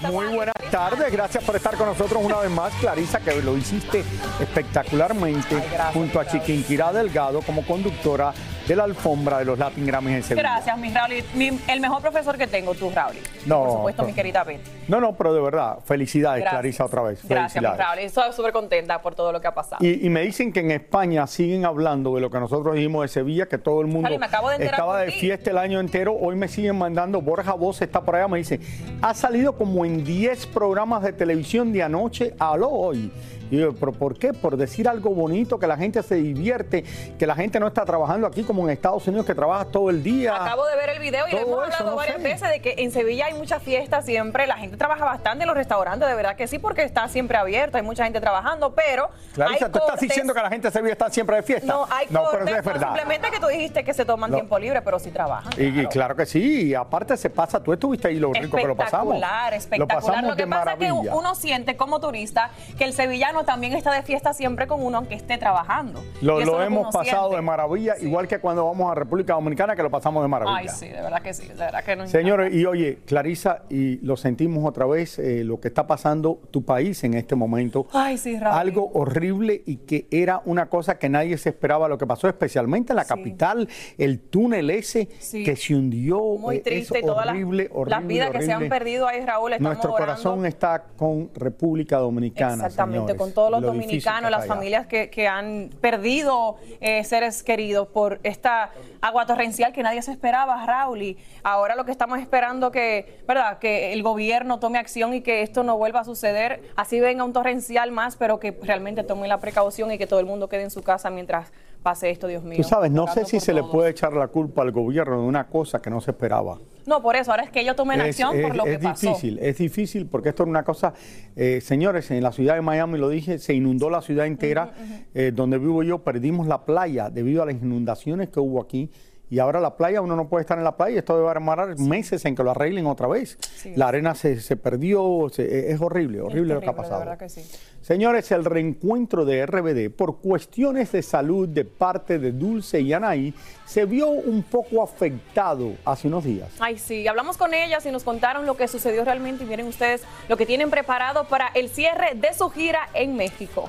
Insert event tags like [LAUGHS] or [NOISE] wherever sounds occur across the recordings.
Muy buenas tardes, gracias por estar con nosotros una vez más, Clarisa, que lo hiciste espectacularmente junto a Chiquinquirá Delgado como conductora de la alfombra de los Latin Grammys en Sevilla. Gracias, mi Raúl. Mi- el mejor profesor que tengo, tú, Raúl. No, Por supuesto, mi querida Betty. No, no, pero de verdad, felicidades, Gracias. Clarisa, otra vez. Gracias, mi. Raúl. Estoy súper contenta por todo lo que ha pasado. Y, y me dicen que en España siguen hablando de lo que nosotros dijimos de Sevilla, que todo el mundo me acabo de estaba de ti. fiesta el año entero. Hoy me siguen mandando, Borja Voz está por allá, me dice, ha salido como en 10 programas de televisión de anoche, aló hoy. Y yo, ¿pero por qué? Por decir algo bonito, que la gente se divierte, que la gente no está trabajando aquí como en Estados Unidos, que trabaja todo el día. Acabo de ver el video y Todo hemos eso, hablado no varias sé. veces de que en Sevilla hay muchas fiestas siempre. La gente trabaja bastante en los restaurantes, de verdad que sí, porque está siempre abierto, hay mucha gente trabajando, pero. Clarisa, hay tú estás diciendo que la gente de Sevilla está siempre de fiesta. No, hay no pero cortes, eso es verdad. Simplemente que tú dijiste que se toman No. tiempo libre, pero sí trabajan. Y, y claro que sí, y aparte se pasa, tú estuviste ahí lo rico que lo pasamos. Espectacular, Lo espectacular. pasamos Lo que de pasa es que uno siente como turista que el sevillano también está de fiesta siempre con uno, aunque esté trabajando. Lo, lo hemos pasado siente. de maravilla, Sí. igual que cuando vamos a República Dominicana, que lo pasamos de maravilla. Ay, sí, de verdad que sí, de verdad que no. Señores, y oye, Clarisa, y lo sentimos otra vez, eh, lo que está pasando tu país en este momento. Ay, sí, Raúl. Algo horrible y que era una cosa que nadie se esperaba lo que pasó, especialmente en la Sí. capital, el túnel ese Sí. que se hundió. Muy eh, triste y todas las- horrible, horrible, las vidas que se han horrible. perdido ahí, Raúl, estamos Nuestro orando. corazón está con República Dominicana. Exactamente, señores, con todos los lo dominicanos, las familias que, que han perdido eh, seres queridos por esta agua torrencial que nadie se esperaba, Raúl. Y ahora lo que estamos esperando que, ¿verdad? Que el gobierno tome acción y que esto no vuelva a suceder. Así venga un torrencial más, pero que realmente tome la precaución y que todo el mundo quede en su casa mientras pase esto, Dios mío. Tú sabes, no sé si por se le puede echar la culpa al gobierno de una cosa que no se esperaba. No, por eso, ahora es que ellos tomen Es, acción por es- lo que es pasó. difícil, es difícil porque esto era una cosa, eh, señores, en la ciudad de Miami, lo dije, se inundó la ciudad entera, eh, donde vivo yo, perdimos la playa debido a las inundaciones que hubo aquí. Y ahora la playa, uno no puede estar en la playa, esto debe demorar meses en que lo arreglen otra vez. Sí. La arena se, se perdió, se- es horrible, horrible lo que ha pasado. verdad que sí. Señores, el reencuentro de RBD por cuestiones de salud de parte de Dulce y Anaí se vio un poco afectado hace unos días. Ay, sí, hablamos con ellas y nos contaron lo que sucedió realmente y miren ustedes lo que tienen preparado para el cierre de su gira en México.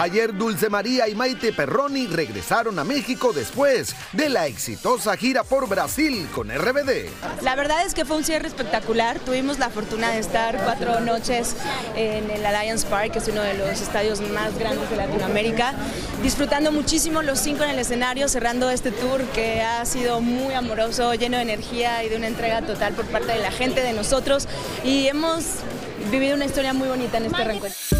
Ayer Dulce María y Maite Perroni regresaron a México después de la exitosa gira por Brasil con RBD. La verdad es que fue un cierre espectacular. Tuvimos la fortuna de estar cuatro noches en el Alliance Park, que es uno de los estadios más grandes de Latinoamérica, disfrutando muchísimo los cinco en el escenario, cerrando este tour que ha sido muy amoroso, lleno de energía y de una entrega total por parte de la gente, de nosotros. Y hemos vivido una historia muy bonita en este reencuentro.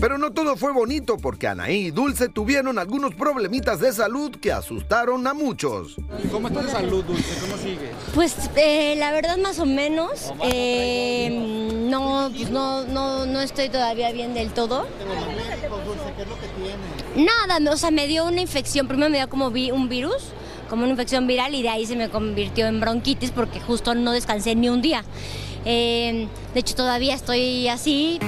Pero no todo fue bonito porque Anaí y Dulce tuvieron algunos problemitas de salud que asustaron a muchos. ¿Cómo está de salud, Dulce? ¿Cómo sigue? Pues eh, la verdad más o menos. Eh, no, pues, no, no, no estoy todavía bien del todo. Nada, o sea, me dio una infección. Primero me dio como vi- un virus, como una infección viral y de ahí se me convirtió en bronquitis porque justo no descansé ni un día. Eh, de hecho, todavía estoy así.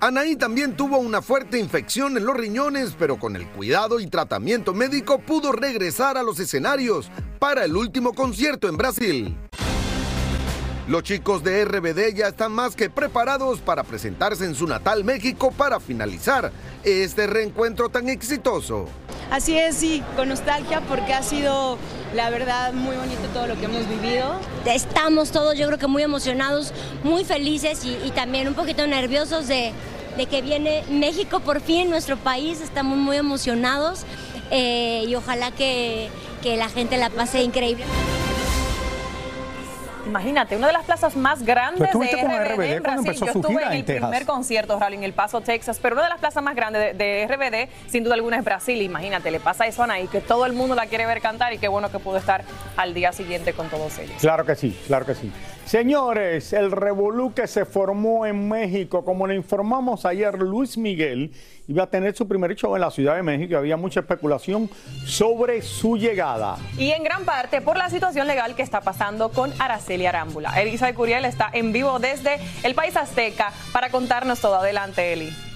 Anaí también tuvo una fuerte infección en los riñones, pero con el cuidado y tratamiento médico pudo regresar a los escenarios para el último concierto en Brasil. Los chicos de RBD ya están más que preparados para presentarse en su natal México para finalizar este reencuentro tan exitoso. Así es, sí, con nostalgia porque ha sido, la verdad, muy bonito todo lo que hemos vivido. Estamos todos, yo creo que muy emocionados, muy felices y, y también un poquito nerviosos de, de que viene México por fin, nuestro país. Estamos muy emocionados eh, y ojalá que, que la gente la pase increíble. Imagínate, una de las plazas más grandes de RBD, RBD en Brasil. empezó Yo su estuve gira en en el Texas. primer concierto, Rally, en El Paso, Texas, pero una de las plazas más grandes de, de RBD, sin duda alguna, es Brasil. Imagínate, le pasa eso a Anaí, que todo el mundo la quiere ver cantar y qué bueno que pudo estar al día siguiente con todos ellos. Claro que sí, claro que sí. Señores, el revolú que se formó en México, como le informamos ayer, Luis Miguel iba a tener su primer show en la Ciudad de México y había mucha especulación sobre su llegada. Y en gran parte por la situación legal que está pasando con Araceli Arámbula. Elisa Curiel está en vivo desde el país azteca para contarnos todo. Adelante, Eli.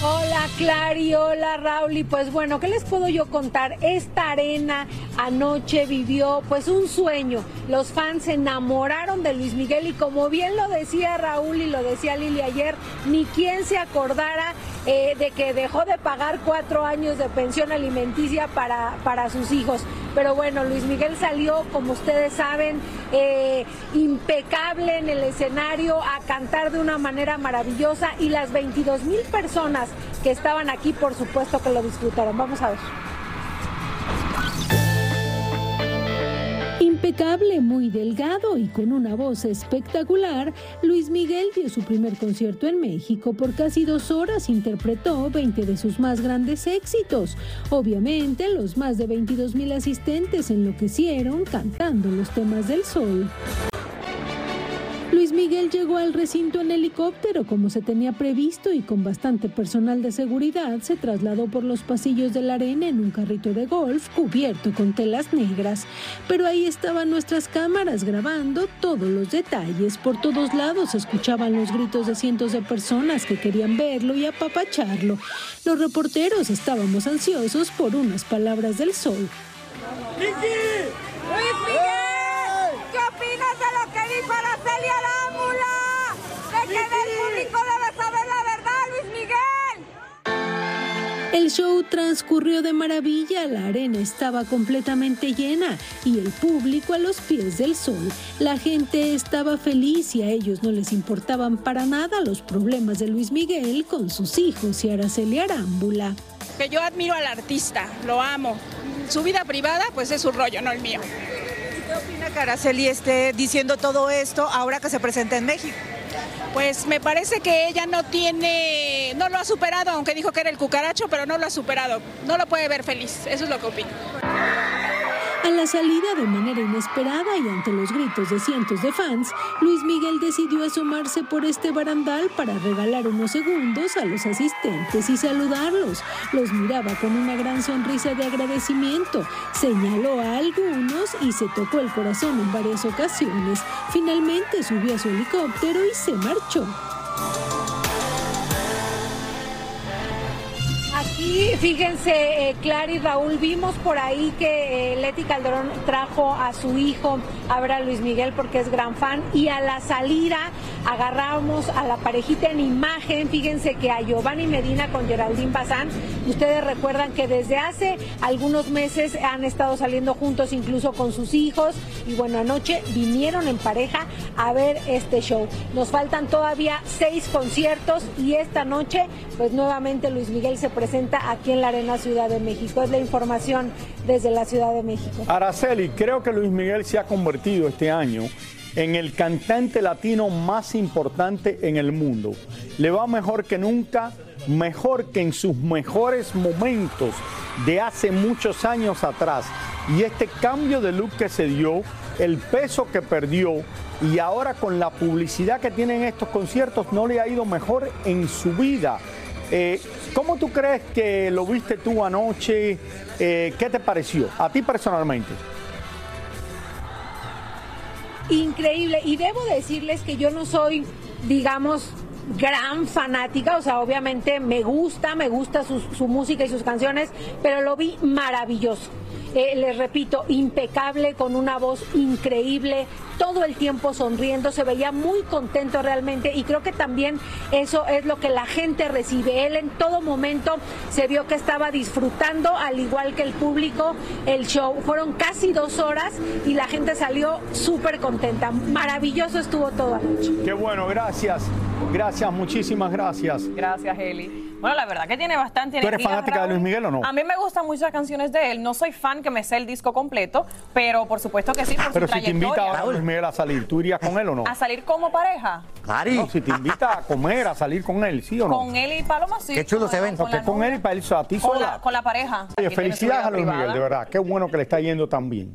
Hola Clary, hola Raúl y pues bueno, ¿qué les puedo yo contar? Esta arena anoche vivió pues un sueño. Los fans se enamoraron de Luis Miguel y como bien lo decía Raúl y lo decía Lili ayer, ni quien se acordara eh, de que dejó de pagar cuatro años de pensión alimenticia para, para sus hijos. Pero bueno, Luis Miguel salió, como ustedes saben, eh, impecable en el escenario a cantar de una manera maravillosa y las 22 mil personas que estaban aquí, por supuesto que lo disfrutaron. Vamos a ver. Impecable, muy delgado y con una voz espectacular, Luis Miguel dio su primer concierto en México. Por casi dos horas interpretó 20 de sus más grandes éxitos. Obviamente, los más de 22 mil asistentes enloquecieron cantando los temas del sol. Luis Miguel llegó al recinto en helicóptero como se tenía previsto y con bastante personal de seguridad se trasladó por los pasillos de la arena en un carrito de golf cubierto con telas negras. Pero ahí estaban nuestras cámaras grabando todos los detalles. Por todos lados se escuchaban los gritos de cientos de personas que querían verlo y apapacharlo. Los reporteros estábamos ansiosos por unas palabras del sol. Dijo Araceli Arámbula? De que el público debe saber la verdad, Luis Miguel. El show transcurrió de maravilla, la arena estaba completamente llena y el público a los pies del sol. La gente estaba feliz y a ellos no les importaban para nada los problemas de Luis Miguel con sus hijos y Araceli Arámbula. Que yo admiro al artista, lo amo. Su vida privada, pues es su rollo, no el mío. ¿Qué opina que Araceli esté diciendo todo esto ahora que se presenta en México? Pues me parece que ella no tiene, no lo ha superado, aunque dijo que era el cucaracho, pero no lo ha superado. No lo puede ver feliz, eso es lo que opino. A la salida de manera inesperada y ante los gritos de cientos de fans, Luis Miguel decidió asomarse por este barandal para regalar unos segundos a los asistentes y saludarlos. Los miraba con una gran sonrisa de agradecimiento, señaló a algunos y se tocó el corazón en varias ocasiones. Finalmente subió a su helicóptero y se marchó. Aquí, fíjense, eh, Clara y Raúl, vimos por ahí que eh, Leti Calderón trajo a su hijo a ver a Luis Miguel porque es gran fan y a la salida agarramos a la parejita en imagen, fíjense que a Giovanni Medina con Geraldine Bazán, ustedes recuerdan que desde hace algunos meses han estado saliendo juntos incluso con sus hijos y bueno, anoche vinieron en pareja a ver este show. Nos faltan todavía seis conciertos y esta noche pues nuevamente Luis Miguel se presenta aquí en la Arena Ciudad de México. Es la información desde la Ciudad de México. Araceli, creo que Luis Miguel se ha convertido este año en el cantante latino más importante en el mundo. Le va mejor que nunca, mejor que en sus mejores momentos de hace muchos años atrás. Y este cambio de look que se dio, el peso que perdió y ahora con la publicidad que tienen estos conciertos no le ha ido mejor en su vida. Eh, ¿Cómo tú crees que lo viste tú anoche? Eh, ¿Qué te pareció a ti personalmente? Increíble. Y debo decirles que yo no soy, digamos, gran fanática, o sea, obviamente me gusta, me gusta su, su música y sus canciones, pero lo vi maravilloso. Eh, les repito, impecable, con una voz increíble, todo el tiempo sonriendo, se veía muy contento realmente y creo que también eso es lo que la gente recibe. Él en todo momento se vio que estaba disfrutando, al igual que el público, el show. Fueron casi dos horas y la gente salió súper contenta. Maravilloso estuvo todo anoche. Qué bueno, gracias. Gracias, muchísimas gracias. Gracias, Eli. Bueno, la verdad que tiene bastante ¿Tú eres energía, fanática de Raúl. Luis Miguel o no? A mí me gustan muchas canciones de él. No soy fan que me sé el disco completo, pero por supuesto que sí, por Pero su si te invita ahora Luis Miguel a salir, ¿tú irías con él o no? A salir como pareja. No, si te invita a comer, a salir con él, ¿sí o no? Con él y Paloma sí. Qué chulo se ven. Con él y para él, a ti Con sola. la, con la pareja. Oye, felicidades a Luis privada. Miguel, de verdad. Qué bueno que le está yendo tan bien.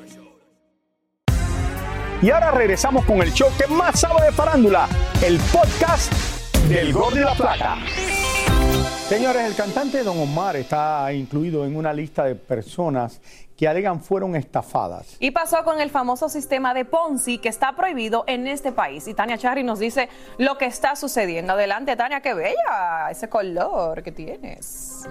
Y ahora regresamos con el show que más sabe de farándula, el podcast del Gol de la Plata. Señores, el cantante Don Omar está incluido en una lista de personas que alegan fueron estafadas. Y pasó con el famoso sistema de Ponzi que está prohibido en este país. Y Tania Charry nos dice lo que está sucediendo. Adelante, Tania, qué bella ese color que tienes.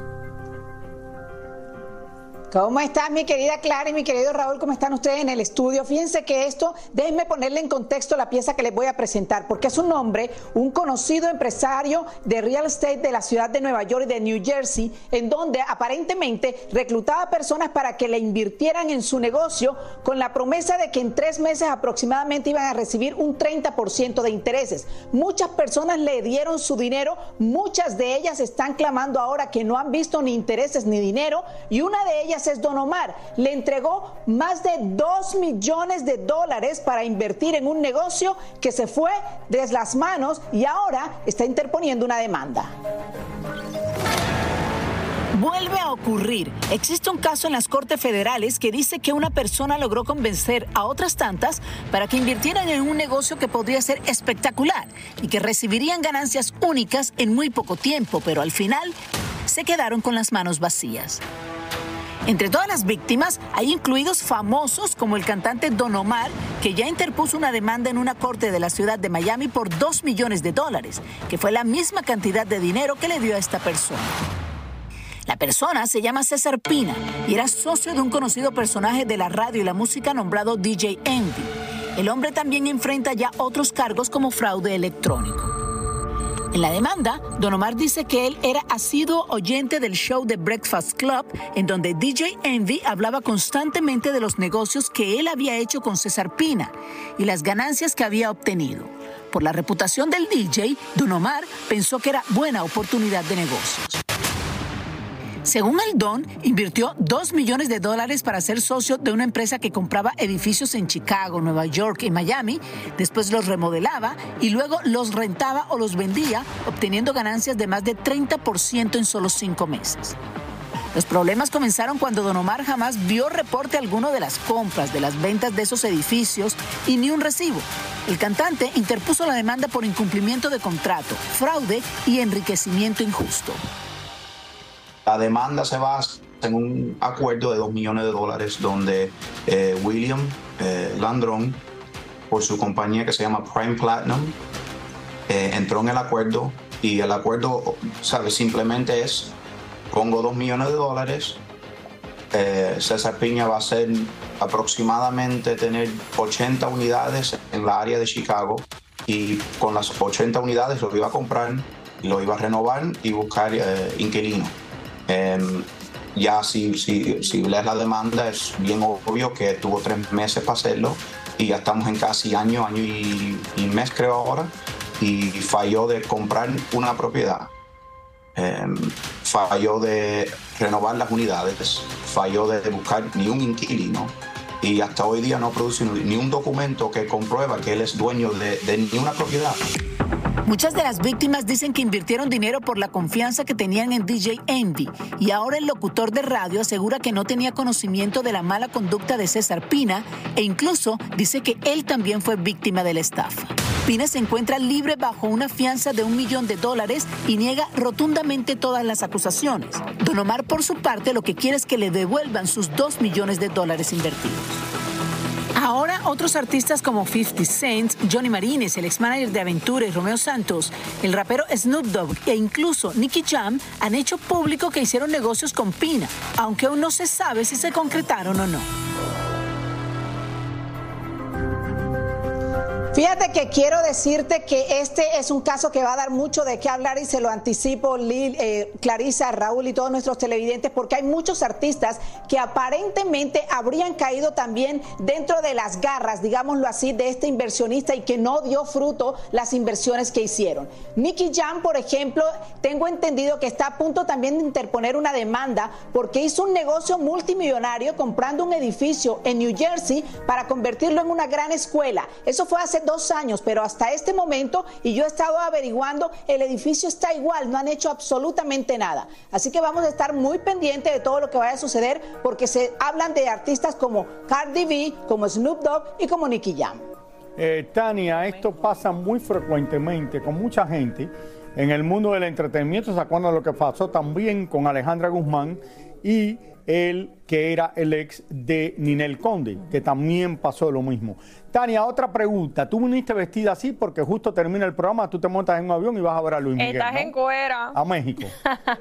¿Cómo estás, mi querida Clara y mi querido Raúl? ¿Cómo están ustedes en el estudio? Fíjense que esto, déjenme ponerle en contexto la pieza que les voy a presentar, porque es un hombre, un conocido empresario de real estate de la ciudad de Nueva York y de New Jersey, en donde aparentemente reclutaba personas para que le invirtieran en su negocio con la promesa de que en tres meses aproximadamente iban a recibir un 30% de intereses. Muchas personas le dieron su dinero, muchas de ellas están clamando ahora que no han visto ni intereses ni dinero, y una de ellas es Don Omar. Le entregó más de 2 millones de dólares para invertir en un negocio que se fue de las manos y ahora está interponiendo una demanda. Vuelve a ocurrir. Existe un caso en las Cortes Federales que dice que una persona logró convencer a otras tantas para que invirtieran en un negocio que podría ser espectacular y que recibirían ganancias únicas en muy poco tiempo, pero al final se quedaron con las manos vacías. Entre todas las víctimas hay incluidos famosos como el cantante Don Omar, que ya interpuso una demanda en una corte de la ciudad de Miami por 2 millones de dólares, que fue la misma cantidad de dinero que le dio a esta persona. La persona se llama César Pina y era socio de un conocido personaje de la radio y la música nombrado DJ Envy. El hombre también enfrenta ya otros cargos como fraude electrónico. En la demanda, Don Omar dice que él era asiduo oyente del show de Breakfast Club, en donde DJ Envy hablaba constantemente de los negocios que él había hecho con César Pina y las ganancias que había obtenido. Por la reputación del DJ, Don Omar pensó que era buena oportunidad de negocios. Según el Don, invirtió 2 millones de dólares para ser socio de una empresa que compraba edificios en Chicago, Nueva York y Miami, después los remodelaba y luego los rentaba o los vendía, obteniendo ganancias de más de 30% en solo cinco meses. Los problemas comenzaron cuando Don Omar jamás vio reporte alguno de las compras, de las ventas de esos edificios y ni un recibo. El cantante interpuso la demanda por incumplimiento de contrato, fraude y enriquecimiento injusto. La demanda se basa en un acuerdo de 2 millones de dólares donde eh, William eh, Landron, por su compañía que se llama Prime Platinum, eh, entró en el acuerdo y el acuerdo, ¿sabes? Simplemente es, pongo 2 millones de dólares, eh, César Piña va a ser aproximadamente tener 80 unidades en la área de Chicago y con las 80 unidades lo iba a comprar, lo iba a renovar y buscar eh, inquilinos. Em, ya si, si, si lees la demanda es bien obvio que tuvo tres meses para hacerlo y ya estamos en casi año, año y, mes creo ahora y falló de comprar una propiedad. Em, falló de renovar las unidades, falló de buscar ni un inquilino y hasta hoy día no produce ni un documento que comprueba que él es dueño de, de ni una propiedad. Muchas de las víctimas dicen que invirtieron dinero por la confianza que tenían en DJ Envy y ahora el locutor de radio asegura que no tenía conocimiento de la mala conducta de César Pina e incluso dice que él también fue víctima de la estafa. Pina se encuentra libre bajo una fianza de un millón de dólares y niega rotundamente todas las acusaciones. Don Omar, por su parte, lo que quiere es que le devuelvan sus dos millones de dólares invertidos. Ahora otros artistas como 50 Cent, Johnny Marines, el ex manager de Aventura y Romeo Santos, el rapero Snoop Dogg e incluso Nicky Jam han hecho público que hicieron negocios con Pina, aunque aún no se sabe si se concretaron o no. Fíjate que quiero decirte que este es un caso que va a dar mucho de qué hablar y se lo anticipo Lil, eh, Clarisa, Raúl y todos nuestros televidentes porque hay muchos artistas que aparentemente habrían caído también dentro de las garras, digámoslo así, de este inversionista y que no dio fruto las inversiones que hicieron. Nicky Jam, por ejemplo, tengo entendido que está a punto también de interponer una demanda porque hizo un negocio multimillonario comprando un edificio en New Jersey para convertirlo en una gran escuela. Eso fue hace dos años, pero hasta este momento, y yo he estado averiguando, el edificio está igual, no han hecho absolutamente nada. Así que vamos a estar muy pendientes de todo lo que vaya a suceder, porque se hablan de artistas como Cardi B, como Snoop Dogg y como Nicky Jam. Eh, Tania, esto pasa muy frecuentemente con mucha gente en el mundo del entretenimiento. ¿Se acuerdan lo que pasó también con Alejandra Guzmán y el que era el ex de Ninel Conde, que también pasó lo mismo. Tania, otra pregunta. Tú viniste vestida así porque justo termina el programa, tú te montas en un avión y vas a ver a Luis Miguel. Estás en cuera. A México. [LAUGHS]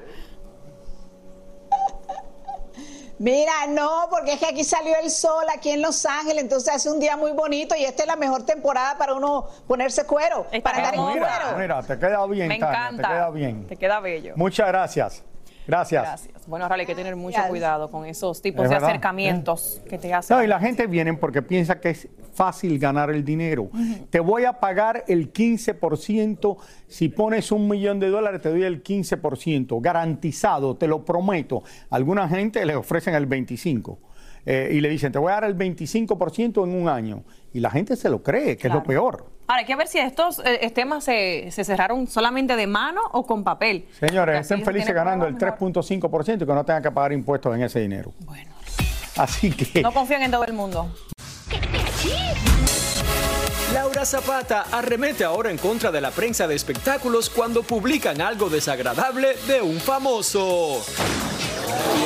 Mira, no, porque es que aquí salió el sol, aquí en Los Ángeles, entonces hace un día muy bonito y esta es la mejor temporada para uno ponerse cuero, para andar en mira, cuero. Mira, te queda bien, Me Tania, encanta. te queda bien. Te queda bello. Muchas gracias. Gracias. Gracias. Bueno, ahora hay que tener mucho Gracias. cuidado con esos tipos Es de verdad. acercamientos que te hacen. No, y la gente viene porque piensa que es fácil ganar el dinero. Te voy a pagar el 15%. Si pones un millón de dólares, te doy el 15%. Garantizado, te lo prometo. Alguna gente le ofrecen el 25%. Eh, y le dicen, te voy a dar el 25% en un año. Y la gente se lo cree, que es lo peor. Ahora, hay que ver si estos eh, temas se, se cerraron solamente de mano o con papel. Señores, estén felices ganando el pruebas 3.5% y que no tengan que pagar impuestos en ese dinero. Bueno. Así que... No confíen en todo el mundo. Laura Zapata arremete ahora en contra de la prensa de espectáculos cuando publican algo desagradable de un famoso.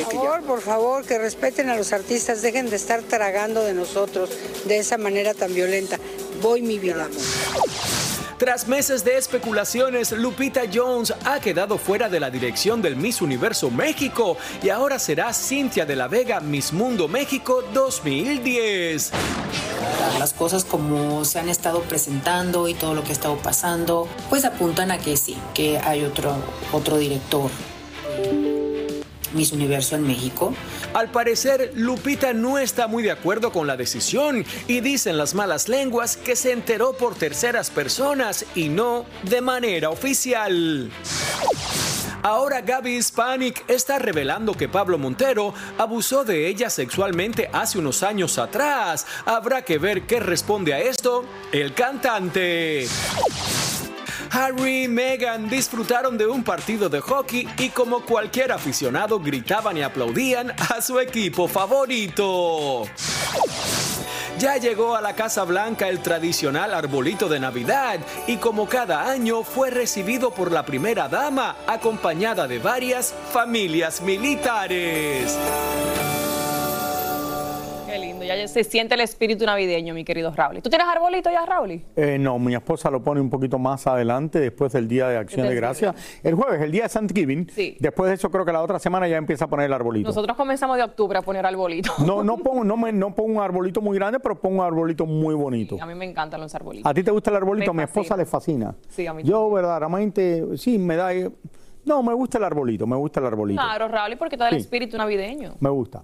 Por favor, por favor, que respeten a los artistas, dejen de estar tragando de nosotros de esa manera tan violenta. Voy mi vida. Tras meses de especulaciones, Lupita Jones ha quedado fuera de la dirección del Miss Universo México y ahora será Cintia de la Vega Miss Mundo México 2010. Las cosas como se han estado presentando y todo lo que ha estado pasando, pues apuntan a que sí, que hay otro, otro director. Miss Universo en México. Al parecer, Lupita no está muy de acuerdo con la decisión y dicen las malas lenguas que se enteró por terceras personas y no de manera oficial. Ahora Gaby Hispanic está revelando que Pablo Montero abusó de ella sexualmente hace unos años atrás. Habrá que ver qué responde a esto el cantante. Harry y Meghan disfrutaron de un partido de hockey y como cualquier aficionado gritaban y aplaudían a su equipo favorito. Ya llegó a la Casa Blanca el tradicional arbolito de Navidad y como cada año fue recibido por la primera dama acompañada de varias familias militares. Qué lindo. Ya se siente el espíritu navideño, mi querido Raúl. ¿Tú tienes arbolito ya, Raúl? Eh, no, mi esposa lo pone un poquito más adelante, después del Día de Acción de. Gracias. El jueves, el Día de Thanksgiving. Sí. Después de eso, creo que la otra semana ya empieza a poner el arbolito. Nosotros comenzamos de octubre a poner arbolito. No, no [LAUGHS] pongo, no, me, no pongo un arbolito muy grande, pero pongo un arbolito muy bonito. A mí me encantan los arbolitos. ¿A ti te gusta el arbolito? Me a mi esposa le fascina. Sí, a mí Yo, verdaderamente, sí, me da... No, me gusta el arbolito, me gusta el arbolito. Claro, Raúl, porque todo el espíritu navideño. Me gusta.